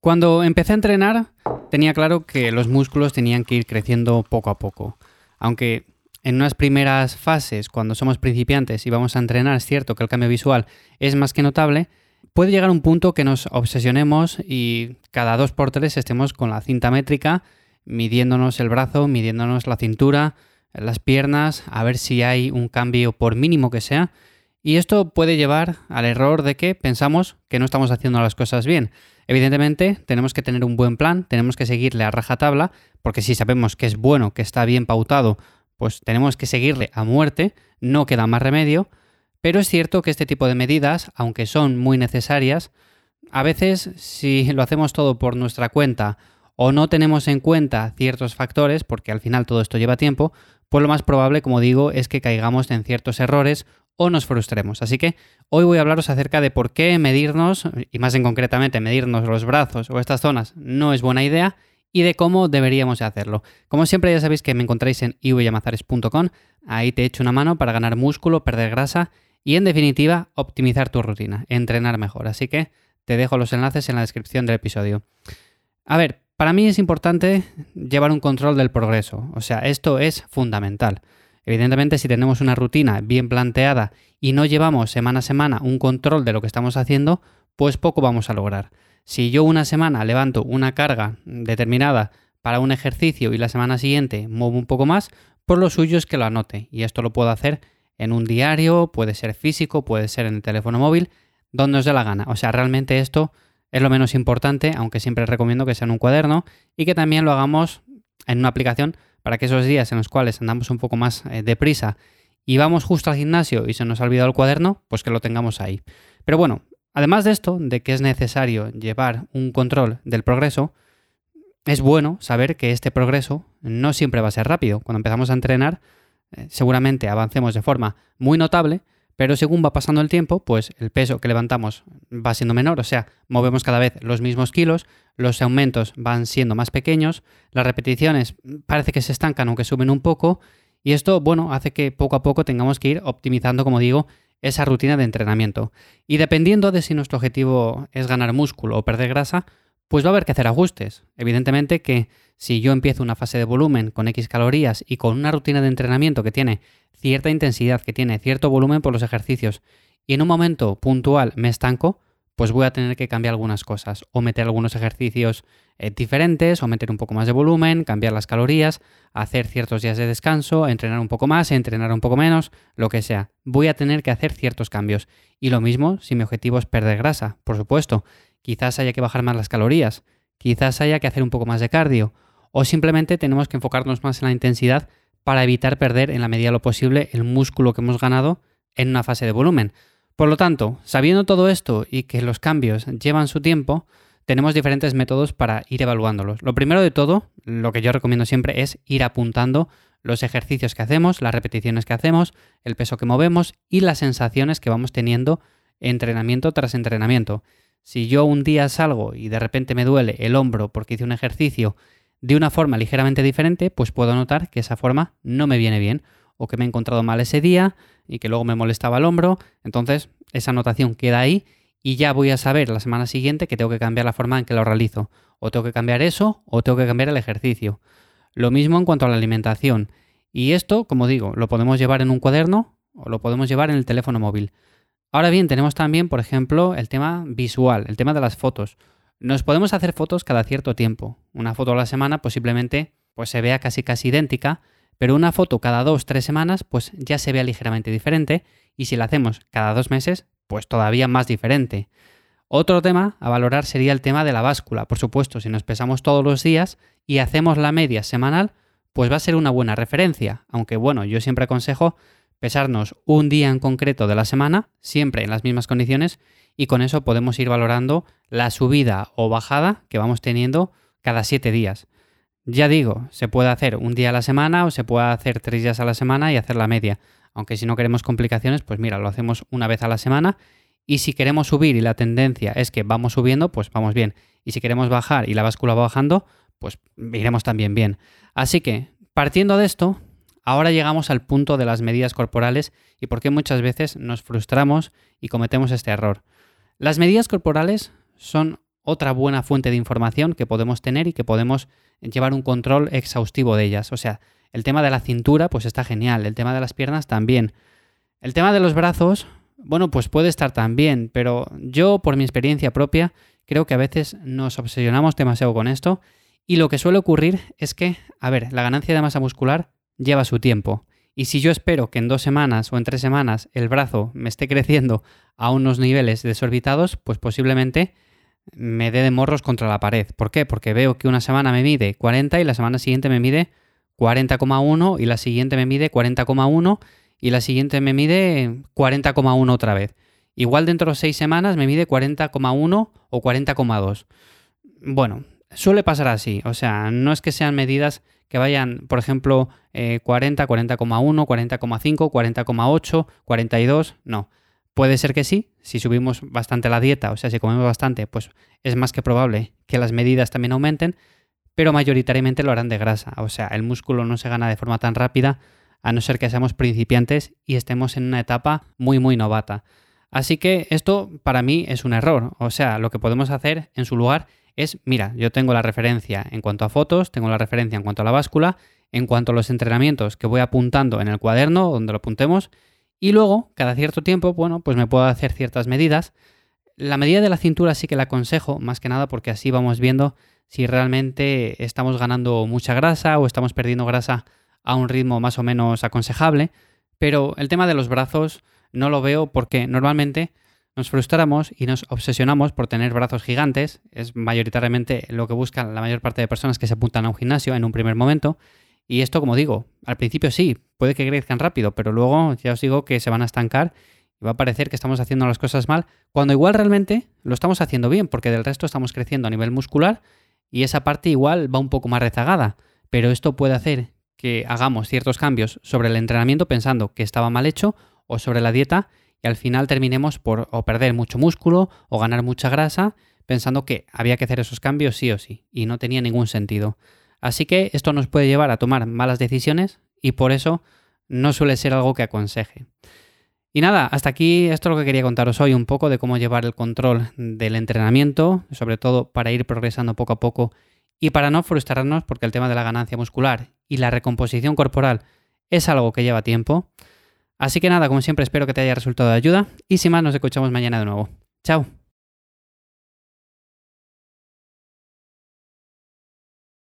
Cuando empecé a entrenar, tenía claro que los músculos tenían que ir creciendo poco a poco. Aunque en unas primeras fases, cuando somos principiantes y vamos a entrenar, es cierto que el cambio visual es más que notable, puede llegar un punto que nos obsesionemos y cada dos por tres estemos con la cinta métrica midiéndonos el brazo, midiéndonos la cintura, las piernas, a ver si hay un cambio por mínimo que sea. Y esto puede llevar al error de que pensamos que no estamos haciendo las cosas bien. Evidentemente, tenemos que tener un buen plan, tenemos que seguirle a rajatabla, porque si sabemos que es bueno, que está bien pautado, pues tenemos que seguirle a muerte, no queda más remedio. Pero es cierto que este tipo de medidas, aunque son muy necesarias, a veces si lo hacemos todo por nuestra cuenta o no tenemos en cuenta ciertos factores, porque al final todo esto lleva tiempo, pues lo más probable, como digo, es que caigamos en ciertos errores o nos frustremos. Así que hoy voy a hablaros acerca de por qué medirnos, y más en concretamente medirnos los brazos o estas zonas, no es buena idea y de cómo deberíamos hacerlo. Como siempre ya sabéis que me encontráis en ivyamazares.com, ahí te echo una mano para ganar músculo, perder grasa y en definitiva optimizar tu rutina, entrenar mejor. Así que te dejo los enlaces en la descripción del episodio. A ver, para mí es importante llevar un control del progreso, o sea, esto es fundamental. Evidentemente, si tenemos una rutina bien planteada y no llevamos semana a semana un control de lo que estamos haciendo, pues poco vamos a lograr. Si yo una semana levanto una carga determinada para un ejercicio y la semana siguiente muevo un poco más, por lo suyo es que lo anote. Y esto lo puedo hacer en un diario, puede ser físico, puede ser en el teléfono móvil, donde os dé la gana. O sea, realmente esto es lo menos importante, aunque siempre recomiendo que sea en un cuaderno y que también lo hagamos en una aplicación para que esos días en los cuales andamos un poco más eh, deprisa y vamos justo al gimnasio y se nos ha olvidado el cuaderno, pues que lo tengamos ahí. Pero bueno, además de esto, de que es necesario llevar un control del progreso, es bueno saber que este progreso no siempre va a ser rápido. Cuando empezamos a entrenar, eh, seguramente avancemos de forma muy notable, pero según va pasando el tiempo, pues el peso que levantamos va siendo menor, o sea, movemos cada vez los mismos kilos, los aumentos van siendo más pequeños, las repeticiones parece que se estancan aunque suben un poco, y esto, bueno, hace que poco a poco tengamos que ir optimizando, como digo, esa rutina de entrenamiento. Y dependiendo de si nuestro objetivo es ganar músculo o perder grasa, pues va a haber que hacer ajustes. Evidentemente que si yo empiezo una fase de volumen con X calorías y con una rutina de entrenamiento que tiene cierta intensidad, que tiene cierto volumen por los ejercicios, y en un momento puntual me estanco, pues voy a tener que cambiar algunas cosas, o meter algunos ejercicios eh, diferentes, o meter un poco más de volumen, cambiar las calorías, hacer ciertos días de descanso, entrenar un poco más, entrenar un poco menos, lo que sea. Voy a tener que hacer ciertos cambios. Y lo mismo si mi objetivo es perder grasa, por supuesto. Quizás haya que bajar más las calorías, quizás haya que hacer un poco más de cardio, o simplemente tenemos que enfocarnos más en la intensidad para evitar perder en la medida de lo posible el músculo que hemos ganado en una fase de volumen. Por lo tanto, sabiendo todo esto y que los cambios llevan su tiempo, tenemos diferentes métodos para ir evaluándolos. Lo primero de todo, lo que yo recomiendo siempre es ir apuntando los ejercicios que hacemos, las repeticiones que hacemos, el peso que movemos y las sensaciones que vamos teniendo entrenamiento tras entrenamiento. Si yo un día salgo y de repente me duele el hombro porque hice un ejercicio de una forma ligeramente diferente, pues puedo notar que esa forma no me viene bien o que me he encontrado mal ese día y que luego me molestaba el hombro. Entonces, esa anotación queda ahí y ya voy a saber la semana siguiente que tengo que cambiar la forma en que lo realizo. O tengo que cambiar eso o tengo que cambiar el ejercicio. Lo mismo en cuanto a la alimentación. Y esto, como digo, lo podemos llevar en un cuaderno o lo podemos llevar en el teléfono móvil. Ahora bien, tenemos también, por ejemplo, el tema visual, el tema de las fotos. Nos podemos hacer fotos cada cierto tiempo. Una foto a la semana posiblemente pues se vea casi casi idéntica, pero una foto cada dos, tres semanas, pues ya se vea ligeramente diferente, y si la hacemos cada dos meses, pues todavía más diferente. Otro tema a valorar sería el tema de la báscula. Por supuesto, si nos pesamos todos los días y hacemos la media semanal, pues va a ser una buena referencia. Aunque bueno, yo siempre aconsejo pesarnos un día en concreto de la semana, siempre en las mismas condiciones, y con eso podemos ir valorando la subida o bajada que vamos teniendo cada siete días. Ya digo, se puede hacer un día a la semana o se puede hacer tres días a la semana y hacer la media. Aunque si no queremos complicaciones, pues mira, lo hacemos una vez a la semana. Y si queremos subir y la tendencia es que vamos subiendo, pues vamos bien. Y si queremos bajar y la báscula va bajando, pues iremos también bien. Así que, partiendo de esto, ahora llegamos al punto de las medidas corporales y por qué muchas veces nos frustramos y cometemos este error. Las medidas corporales son otra buena fuente de información que podemos tener y que podemos llevar un control exhaustivo de ellas. O sea, el tema de la cintura, pues está genial. El tema de las piernas también. El tema de los brazos, bueno, pues puede estar también, pero yo, por mi experiencia propia, creo que a veces nos obsesionamos demasiado con esto y lo que suele ocurrir es que, a ver, la ganancia de masa muscular lleva su tiempo. Y si yo espero que en dos semanas o en tres semanas el brazo me esté creciendo a unos niveles desorbitados, pues posiblemente me dé de morros contra la pared. ¿Por qué? Porque veo que una semana me mide 40 y la semana siguiente me mide 40,1 y la siguiente me mide 40,1 y la siguiente me mide 40,1 otra vez. Igual dentro de seis semanas me mide 40,1 o 40,2. Bueno, suele pasar así. O sea, no es que sean medidas que vayan, por ejemplo, 40, 40,1, 40,5, 40,8, 42. No. Puede ser que sí, si subimos bastante la dieta, o sea, si comemos bastante, pues es más que probable que las medidas también aumenten, pero mayoritariamente lo harán de grasa. O sea, el músculo no se gana de forma tan rápida, a no ser que seamos principiantes y estemos en una etapa muy, muy novata. Así que esto para mí es un error. O sea, lo que podemos hacer en su lugar es, mira, yo tengo la referencia en cuanto a fotos, tengo la referencia en cuanto a la báscula, en cuanto a los entrenamientos que voy apuntando en el cuaderno donde lo apuntemos, y luego, cada cierto tiempo, bueno, pues me puedo hacer ciertas medidas. La medida de la cintura sí que la aconsejo, más que nada porque así vamos viendo si realmente estamos ganando mucha grasa o estamos perdiendo grasa a un ritmo más o menos aconsejable. Pero el tema de los brazos no lo veo porque normalmente nos frustramos y nos obsesionamos por tener brazos gigantes. Es mayoritariamente lo que buscan la mayor parte de personas que se apuntan a un gimnasio en un primer momento. Y esto, como digo, al principio sí, puede que crezcan rápido, pero luego ya os digo que se van a estancar y va a parecer que estamos haciendo las cosas mal, cuando igual realmente lo estamos haciendo bien, porque del resto estamos creciendo a nivel muscular y esa parte igual va un poco más rezagada. Pero esto puede hacer que hagamos ciertos cambios sobre el entrenamiento pensando que estaba mal hecho o sobre la dieta y al final terminemos por o perder mucho músculo o ganar mucha grasa pensando que había que hacer esos cambios sí o sí y no tenía ningún sentido. Así que esto nos puede llevar a tomar malas decisiones y por eso no suele ser algo que aconseje. Y nada, hasta aquí esto es lo que quería contaros hoy, un poco de cómo llevar el control del entrenamiento, sobre todo para ir progresando poco a poco y para no frustrarnos porque el tema de la ganancia muscular y la recomposición corporal es algo que lleva tiempo. Así que nada, como siempre espero que te haya resultado de ayuda y sin más nos escuchamos mañana de nuevo. Chao.